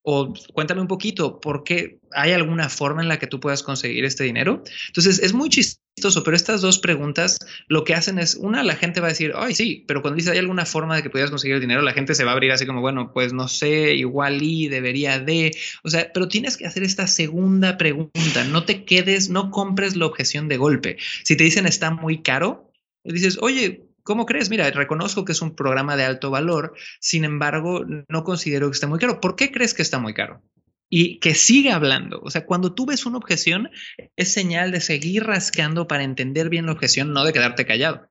O cuéntame un poquito, ¿por qué hay alguna forma en la que tú puedas conseguir este dinero? Entonces, es muy chistoso, pero estas dos preguntas lo que hacen es, una, la gente va a decir, ay, sí, pero cuando dice, ¿hay alguna forma de que puedas conseguir el dinero? La gente se va a abrir así como, bueno, pues no sé, igual y debería de, o sea, pero tienes que hacer esta segunda pregunta, no te quedes, no compres la objeción de golpe. Si te dicen está muy caro, dices, oye, ¿cómo crees? Mira, reconozco que es un programa de alto valor, sin embargo, no considero que esté muy caro. ¿Por qué crees que está muy caro? Y que siga hablando. O sea, cuando tú ves una objeción, es señal de seguir rascando para entender bien la objeción, no de quedarte callado.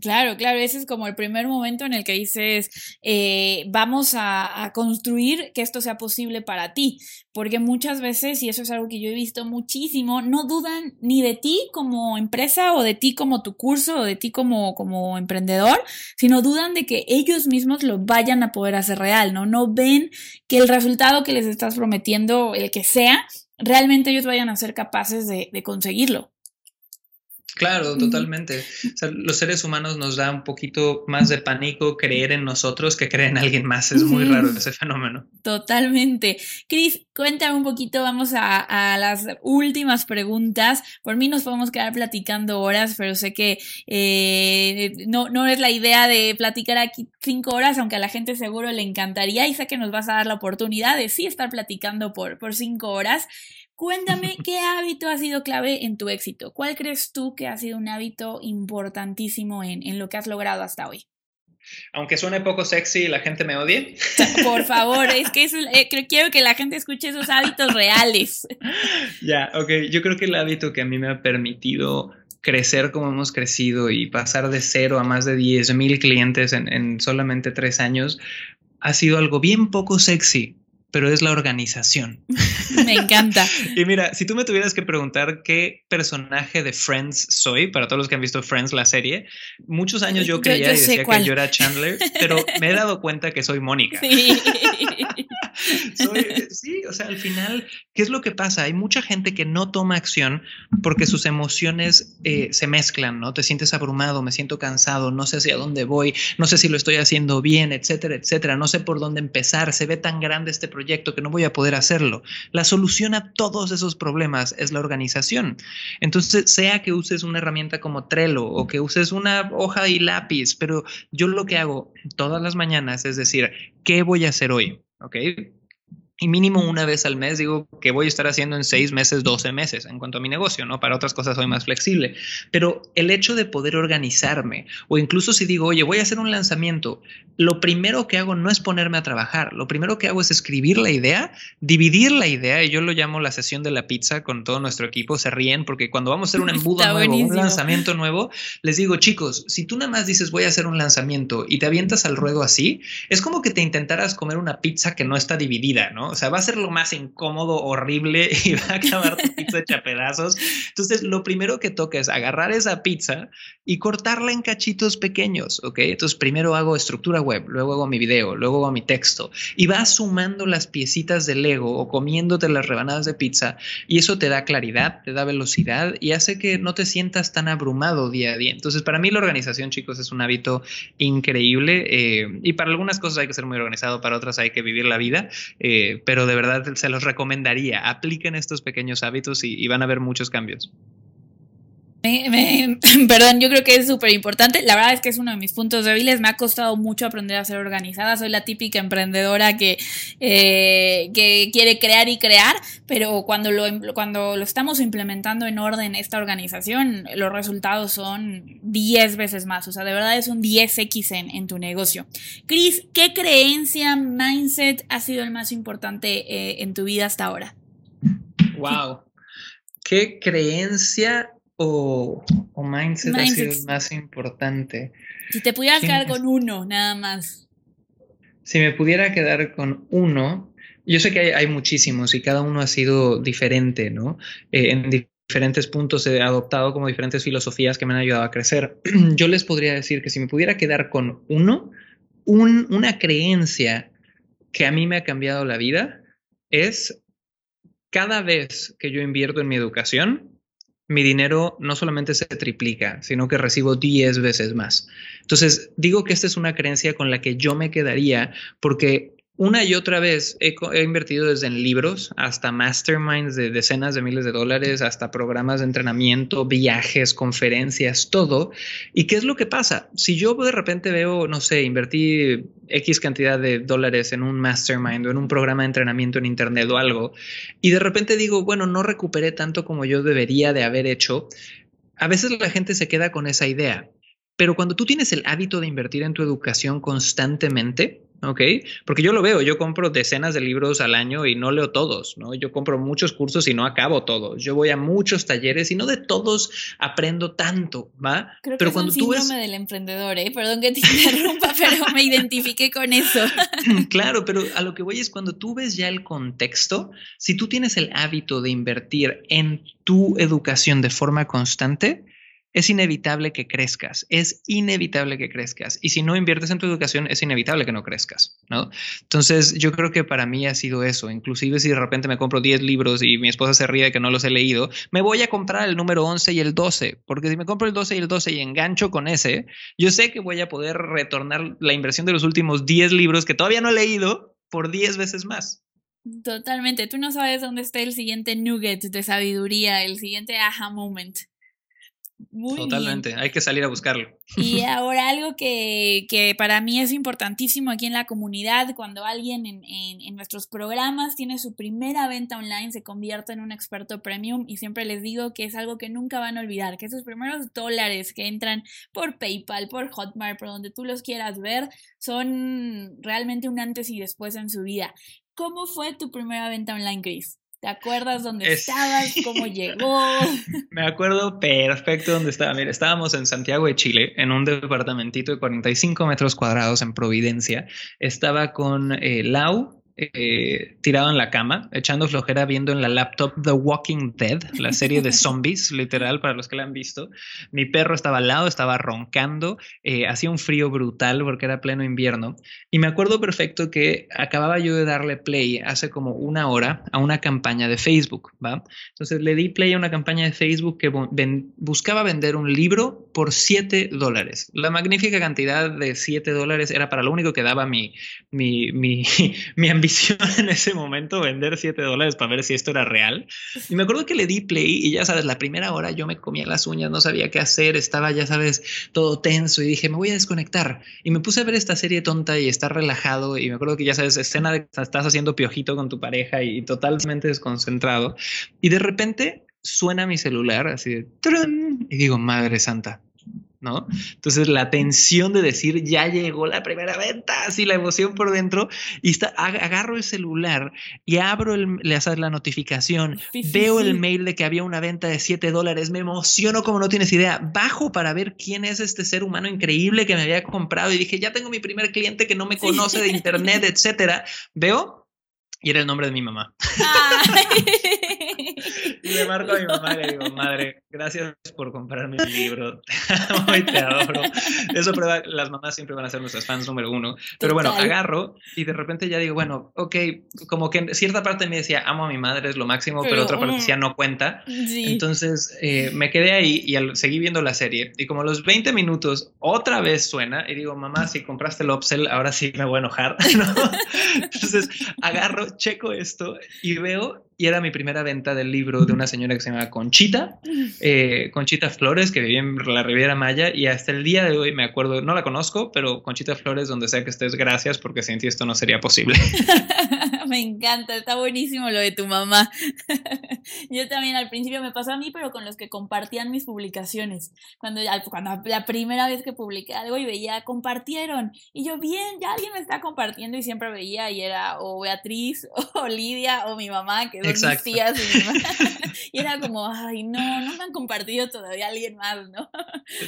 Claro, claro, ese es como el primer momento en el que dices, eh, vamos a, construir que esto sea posible para ti, porque muchas veces, y eso es algo que yo he visto muchísimo, no dudan ni de ti como empresa o de ti como tu curso o de ti como, como emprendedor, sino dudan de que ellos mismos lo vayan a poder hacer real, ¿no? No ven que el resultado que les estás prometiendo, el que sea, realmente ellos vayan a ser capaces de conseguirlo. Claro, totalmente. los seres humanos nos da un poquito más de pánico creer en nosotros que creer en alguien más. Es muy raro ese fenómeno. Totalmente. Cris, cuéntame un poquito, vamos a, las últimas preguntas. Por mí nos podemos quedar platicando horas, pero sé que eh, no, no es la idea de platicar aquí cinco horas, aunque a la gente seguro le encantaría y sé que nos vas a dar la oportunidad de sí estar platicando por, por cinco horas. Cuéntame qué hábito ha sido clave en tu éxito. ¿Cuál crees tú que ha sido un hábito importantísimo en, lo que has logrado hasta hoy? Aunque suene poco sexy y la gente me odie. Por favor, es que eh, quiero que la gente escuche esos hábitos reales. Ya, ok. Yo creo que el hábito que a mí me ha permitido crecer como hemos crecido y pasar de cero a más de 10 mil clientes en, en solamente tres años ha sido algo bien poco sexy, pero es la organización. Me encanta. y mira, si tú me tuvieras que preguntar qué personaje de Friends soy, para todos los que han visto Friends, la serie, muchos años yo creía y decía que yo era Chandler, pero me he dado cuenta que soy Mónica. Sí. sí, o sea, al final, ¿qué es lo que pasa? Hay mucha gente que no toma acción porque sus emociones eh, se mezclan, ¿no? Te sientes abrumado, me siento cansado, no sé hacia dónde voy, no sé si lo estoy haciendo bien, etcétera, etcétera, no sé por dónde empezar, se ve tan grande este proyecto que no voy a poder hacerlo. La solución a todos esos problemas es la organización. Entonces, sea que uses una herramienta como Trello o que uses una hoja y lápiz, pero yo lo que hago todas las mañanas es decir, ¿qué voy a hacer hoy? ¿Ok? Y mínimo una vez al mes digo que voy a estar haciendo en seis meses, doce meses en cuanto a mi negocio, ¿no? Para otras cosas soy más flexible. Pero el hecho de poder organizarme o incluso si digo, oye, voy a hacer un lanzamiento, lo primero que hago no es ponerme a trabajar, lo primero que hago es escribir la idea, dividir la idea y yo lo llamo la sesión de la pizza con todo nuestro equipo, se ríen porque cuando vamos a hacer un embudo nuevo, un lanzamiento nuevo, les digo, chicos, si tú nada más dices voy a hacer un lanzamiento y te avientas al ruedo así, es como que te intentaras comer una pizza que no está dividida, ¿no? O sea, va a ser lo más incómodo, horrible y va a acabar tu pizza hecha pedazos. Entonces, lo primero que toca es agarrar esa pizza y cortarla en cachitos pequeños, ¿ok? Entonces, primero hago estructura web, luego hago mi video, luego hago mi texto y vas sumando las piecitas de Lego o comiéndote las rebanadas de pizza y eso te da claridad, te da velocidad y hace que no te sientas tan abrumado día a día. Entonces, para mí la organización, chicos, es un hábito increíble eh, y para algunas cosas hay que ser muy organizado, para otras hay que vivir la vida. Eh, pero de verdad se los recomendaría. Apliquen estos pequeños hábitos y, van a ver muchos cambios. perdón, yo creo que es súper importante. La verdad es que es uno de mis puntos débiles. Me ha costado mucho aprender a ser organizada. Soy la típica emprendedora que, eh, que quiere crear y crear, pero cuando lo, cuando lo estamos implementando en orden esta organización, los resultados son 10 veces más. O sea, de verdad es un 10x en, en tu negocio. Cris, ¿qué creencia, mindset ha sido el más importante eh, en tu vida hasta ahora? Wow. ¿Qué creencia o, mindset, ha sido el más importante? Si te pudieras quedar con uno, nada más. Si me pudiera quedar con uno, yo sé que hay, muchísimos y cada uno ha sido diferente, ¿no? Eh, en diferentes puntos he adoptado como diferentes filosofías que me han ayudado a crecer. Yo les podría decir que si me pudiera quedar con uno, una creencia que a mí me ha cambiado la vida es cada vez que yo invierto en mi educación, mi dinero no solamente se triplica, sino que recibo 10 veces más. Entonces, digo que esta es una creencia con la que yo me quedaría porque una y otra vez he, invertido desde en libros hasta masterminds de decenas de miles de dólares, hasta programas de entrenamiento, viajes, conferencias, todo. ¿Y qué es lo que pasa? Si yo de repente veo, no sé, invertí X cantidad de dólares en un mastermind o en un programa de entrenamiento en Internet o algo, y de repente digo, bueno, no recuperé tanto como yo debería de haber hecho, a veces la gente se queda con esa idea. Pero cuando tú tienes el hábito de invertir en tu educación constantemente, ¿ok? Porque yo lo veo, yo compro decenas de libros al año y no leo todos, ¿no? Yo compro muchos cursos y no acabo todos. Yo voy a muchos talleres y no de todos aprendo tanto, ¿va? Creo pero cuando es un síndrome del emprendedor, ¿eh? Perdón que te interrumpa, pero me identifiqué con eso. claro, pero a lo que voy es cuando tú ves ya el contexto, si tú tienes el hábito de invertir en tu educación de forma constante, es inevitable que crezcas, es inevitable que crezcas. Y si no inviertes en tu educación, es inevitable que no crezcas, ¿no? Entonces, yo creo que para mí ha sido eso. Inclusive si de repente me compro 10 libros y mi esposa se ríe de que no los he leído, me voy a comprar el número 11 y el 12, porque si me compro el 12 y el 12 y engancho con ese, yo sé que voy a poder retornar la inversión de los últimos 10 libros que todavía no he leído por 10 veces más. Totalmente. Tú no sabes dónde está el siguiente nugget de sabiduría, el siguiente aha moment. Totalmente, hay que salir a buscarlo. Y ahora algo que, que, para mí es importantísimo aquí en la comunidad, cuando alguien en, en, nuestros programas tiene su primera venta online, se convierte en un experto premium y siempre les digo que es algo que nunca van a olvidar, que esos primeros dólares que entran por PayPal, por Hotmart, por donde tú los quieras ver, son realmente un antes y después en su vida. ¿Cómo fue tu primera venta online, Chris? ¿Te acuerdas dónde estabas? ¿Cómo llegó? Me acuerdo perfecto dónde estaba. Mira, estábamos en Santiago de Chile, en un departamentito de 45 metros cuadrados en Providencia. Estaba con eh, Lau, eh, tirado en la cama, echando flojera, viendo en la laptop The Walking Dead, la serie de zombies, literal, para los que la han visto. Mi perro estaba al lado, estaba roncando, eh, hacía un frío brutal porque era pleno invierno. Y me acuerdo perfecto que acababa yo de darle play hace como una hora a una campaña de Facebook, ¿va? Entonces le di play a una campaña de Facebook que buscaba vender un libro por 7 dólares. La magnífica cantidad de 7 dólares era para lo único que daba mi, mi, mi, mi en ese momento vender 7 dólares para ver si esto era real. Y me acuerdo que le di play y ya sabes, la primera hora yo me comía las uñas, no sabía qué hacer, estaba ya sabes, todo tenso y dije, me voy a desconectar. Y me puse a ver esta serie tonta y estar relajado y me acuerdo que ya sabes, escena de que estás haciendo piojito con tu pareja y, totalmente desconcentrado. Y de repente suena mi celular así de... Y digo, Madre Santa, ¿no? Entonces la tensión de decir, ya llegó la primera venta, así la emoción por dentro, y está, agarro el celular y abro el, la notificación, veo el mail de que había una venta de 7 dólares, me emociono como no tienes idea, bajo para ver quién es este ser humano increíble que me había comprado y dije, ya tengo mi primer cliente que no me conoce de internet, etcétera. Veo y era el nombre de mi mamá. y le marco a mi mamá y le digo, madre, gracias por comprarme el libro. Te amo y te adoro. Eso prueba, las mamás siempre van a ser nuestras fans número uno. Pero bueno, agarro y de repente ya digo, bueno, ok, como que en cierta parte me decía, amo a mi madre, es lo máximo, pero, otra parte decía, no cuenta. Entonces eh, me quedé ahí y seguí viendo la serie. Y como a los 20 minutos otra vez suena y digo, mamá, si compraste el Opsel, ahora sí me voy a enojar. Entonces agarro, checo esto y veo y era mi primera venta del libro de una señora que se llama Conchita, eh, Conchita Flores, que vivía en la Riviera Maya, y hasta el día de hoy me acuerdo, no la conozco, pero Conchita Flores, donde sea que estés, gracias, porque sin ti esto no sería posible. me encanta, está buenísimo lo de tu mamá. Yo también al principio me pasó a mí, pero con los que compartían mis publicaciones. Cuando, cuando la primera vez que publiqué algo y veía, compartieron, y yo, bien, ya alguien me está compartiendo, y siempre veía, y era o Beatriz, o Lidia, o mi mamá, que Exacto. y, era como, ay, no, no me han compartido todavía alguien más, ¿no?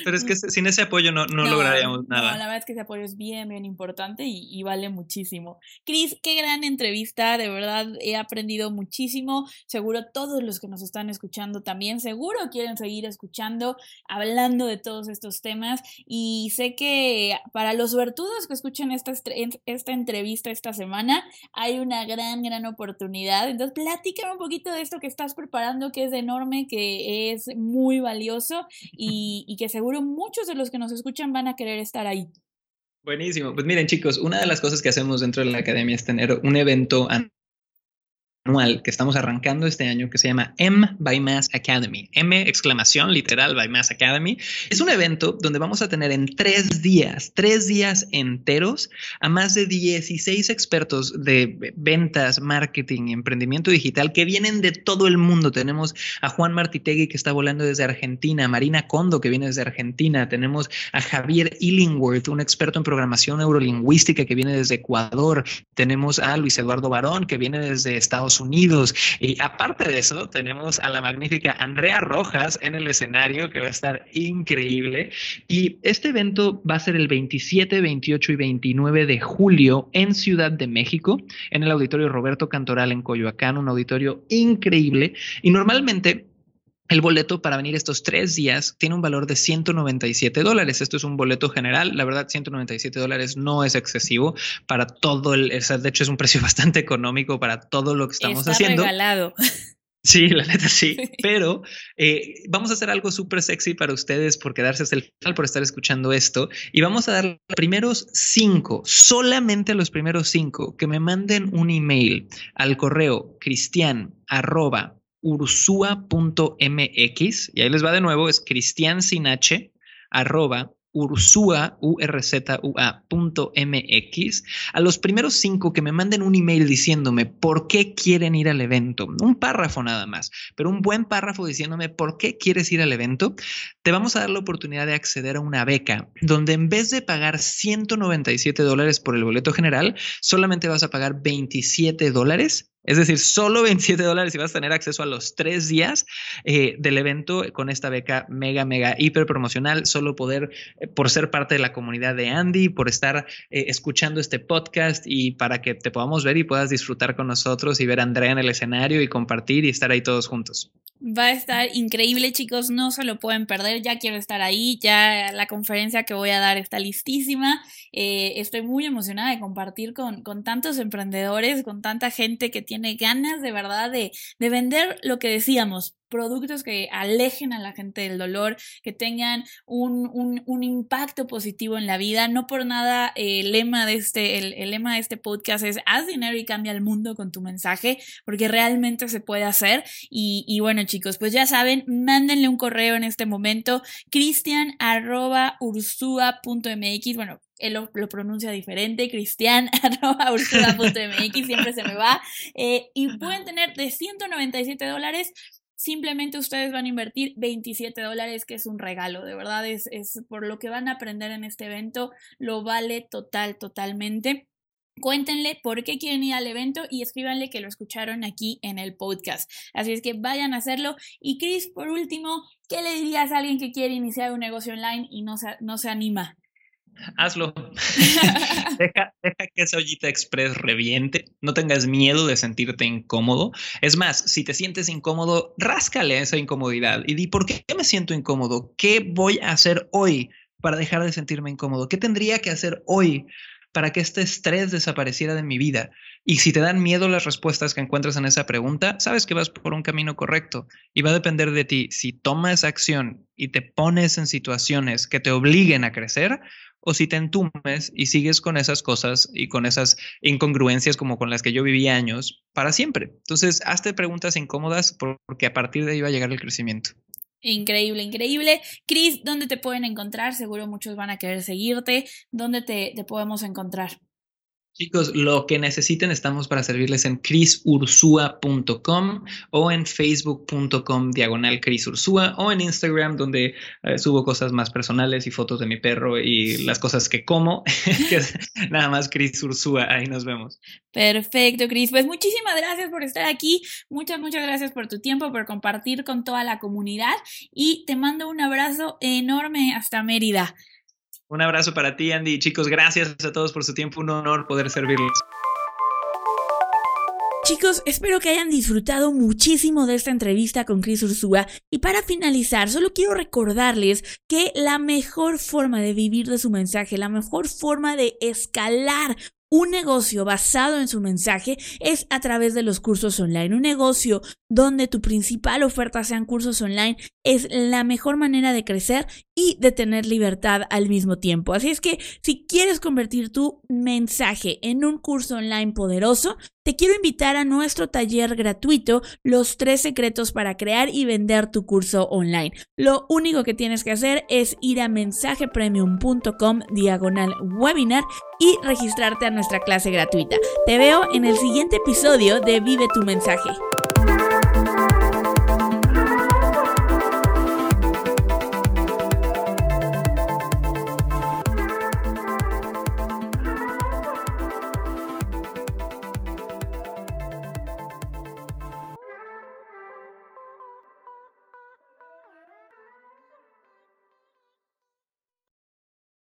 Pero es que sin ese apoyo no, no, lograríamos nada. No, la verdad es que ese apoyo es bien, bien importante y, y vale muchísimo. Cris, qué gran entrevista, de verdad he aprendido muchísimo. Seguro todos los que nos están escuchando también, seguro quieren seguir escuchando, hablando de todos estos temas. Y sé que para los vertudos que escuchen esta, esta entrevista esta semana, hay una gran, gran oportunidad. Entonces, platícame un poquito de esto que estás preparando, que es enorme, que es muy valioso y, que seguro muchos de los que nos escuchan van a querer estar ahí. Buenísimo. Pues miren chicos, una de las cosas que hacemos dentro de la academia es tener un evento anual que estamos arrancando este año que se llama M by Mass Academy. M exclamación literal by Mass Academy. Es un evento donde vamos a tener en tres días, tres días enteros a más de 16 expertos de ventas, marketing y emprendimiento digital que vienen de todo el mundo. Tenemos a Juan Martitegui que está volando desde Argentina, Marina Kondo que viene desde Argentina, tenemos a Javier Illingworth, un experto en programación neurolingüística que viene desde Ecuador, tenemos a Luis Eduardo Barón que viene desde Estados Unidos. Y aparte de eso, tenemos a la magnífica Andrea Rojas en el escenario, que va a estar increíble. Y este evento va a ser el 27, 28 y 29 de julio en Ciudad de México, en el auditorio Roberto Cantoral en Coyoacán, un auditorio increíble. Y normalmente el boleto para venir estos tres días tiene un valor de 197 dólares. Esto es un boleto general. La verdad, 197 dólares no es excesivo para todo el. de hecho, es un precio bastante económico para todo lo que estamos Está haciendo. regalado. Sí, la neta sí, pero eh, vamos a hacer algo súper sexy para ustedes por quedarse hasta el final, por estar escuchando esto. Y vamos a dar los primeros cinco, solamente los primeros cinco, que me manden un email al correo cristian ursua.mx y ahí les va de nuevo, es cristian sin arroba ursua, mx a los primeros cinco que me manden un email diciéndome por qué quieren ir al evento, un párrafo nada más, pero un buen párrafo diciéndome por qué quieres ir al evento, te vamos a dar la oportunidad de acceder a una beca donde en vez de pagar 197 dólares por el boleto general, solamente vas a pagar 27 dólares es decir, solo 27 dólares y vas a tener acceso a los tres días eh, del evento con esta beca mega, mega, hiper promocional. Solo poder, eh, por ser parte de la comunidad de Andy, por estar eh, escuchando este podcast y para que te podamos ver y puedas disfrutar con nosotros y ver a Andrea en el escenario y compartir y estar ahí todos juntos. Va a estar increíble, chicos, no se lo pueden perder, ya quiero estar ahí, ya la conferencia que voy a dar está listísima, estoy muy emocionada de compartir con, con, tantos emprendedores, con tanta gente que tiene ganas de verdad de, de vender lo que decíamos, productos que alejen a la gente del dolor, que tengan un, un, un impacto positivo en la vida. No por nada eh, el lema de este, el, lema de este podcast es haz dinero y cambia el mundo con tu mensaje, porque realmente se puede hacer. Y, y bueno, chicos, pues ya saben, mándenle un correo en este momento, cristian arroba ursua.mx. Bueno, él lo, pronuncia diferente, cristian.ursula.mx, siempre se me va. Eh, y pueden tener de 197 dólares Simplemente ustedes van a invertir 27 dólares, que es un regalo, de verdad, es, por lo que van a aprender en este evento, lo vale total, totalmente. Cuéntenle por qué quieren ir al evento y escríbanle que lo escucharon aquí en el podcast. Así es que vayan a hacerlo. Y Chris, por último, ¿qué le dirías a alguien que quiere iniciar un negocio online y no se, no se anima? Hazlo. deja, que esa ollita express reviente. No tengas miedo de sentirte incómodo. Es más, si te sientes incómodo, ráscale a esa incomodidad y di por qué me siento incómodo. ¿Qué voy a hacer hoy para dejar de sentirme incómodo? ¿Qué tendría que hacer hoy para que este estrés desapareciera de mi vida? Y si te dan miedo las respuestas que encuentras en esa pregunta, sabes que vas por un camino correcto y va a depender de ti si tomas acción y te pones en situaciones que te obliguen a crecer o si te entumes y sigues con esas cosas y con esas incongruencias como con las que yo viví años para siempre. Entonces, hazte preguntas incómodas porque a partir de ahí va a llegar el crecimiento. Increíble, increíble. Chris, ¿dónde te pueden encontrar? Seguro muchos van a querer seguirte. ¿Dónde te podemos encontrar? Chicos, lo que necesiten estamos para servirles en crisursua.com o en facebook.com diagonal crisursua o en Instagram donde eh, subo cosas más personales y fotos de mi perro y las cosas que como, nada más Cris Ursúa, ahí nos vemos. Perfecto, Cris. Pues muchísimas gracias por estar aquí, muchas, muchas gracias por tu tiempo, por compartir con toda la comunidad y te mando un abrazo enorme hasta Mérida. Un abrazo para ti, Andy. Chicos, gracias a todos por su tiempo. Un honor poder servirles. Chicos, espero que hayan disfrutado muchísimo de esta entrevista con Chris Ursúa y para finalizar, solo quiero recordarles que la mejor forma de vivir de su mensaje, la mejor forma de escalar un negocio basado en su mensaje es a través de los cursos online. Un negocio donde tu principal oferta sean cursos online es la mejor manera de crecer y de tener libertad al mismo tiempo. Así es que si quieres convertir tu mensaje en un curso online poderoso, te quiero invitar a nuestro taller gratuito, Los tres secretos para crear y vender tu curso online. Lo único que tienes que hacer es ir a mensajepremium.com diagonal webinar y registrarte a nuestra clase gratuita. Te veo en el siguiente episodio de Vive tu mensaje.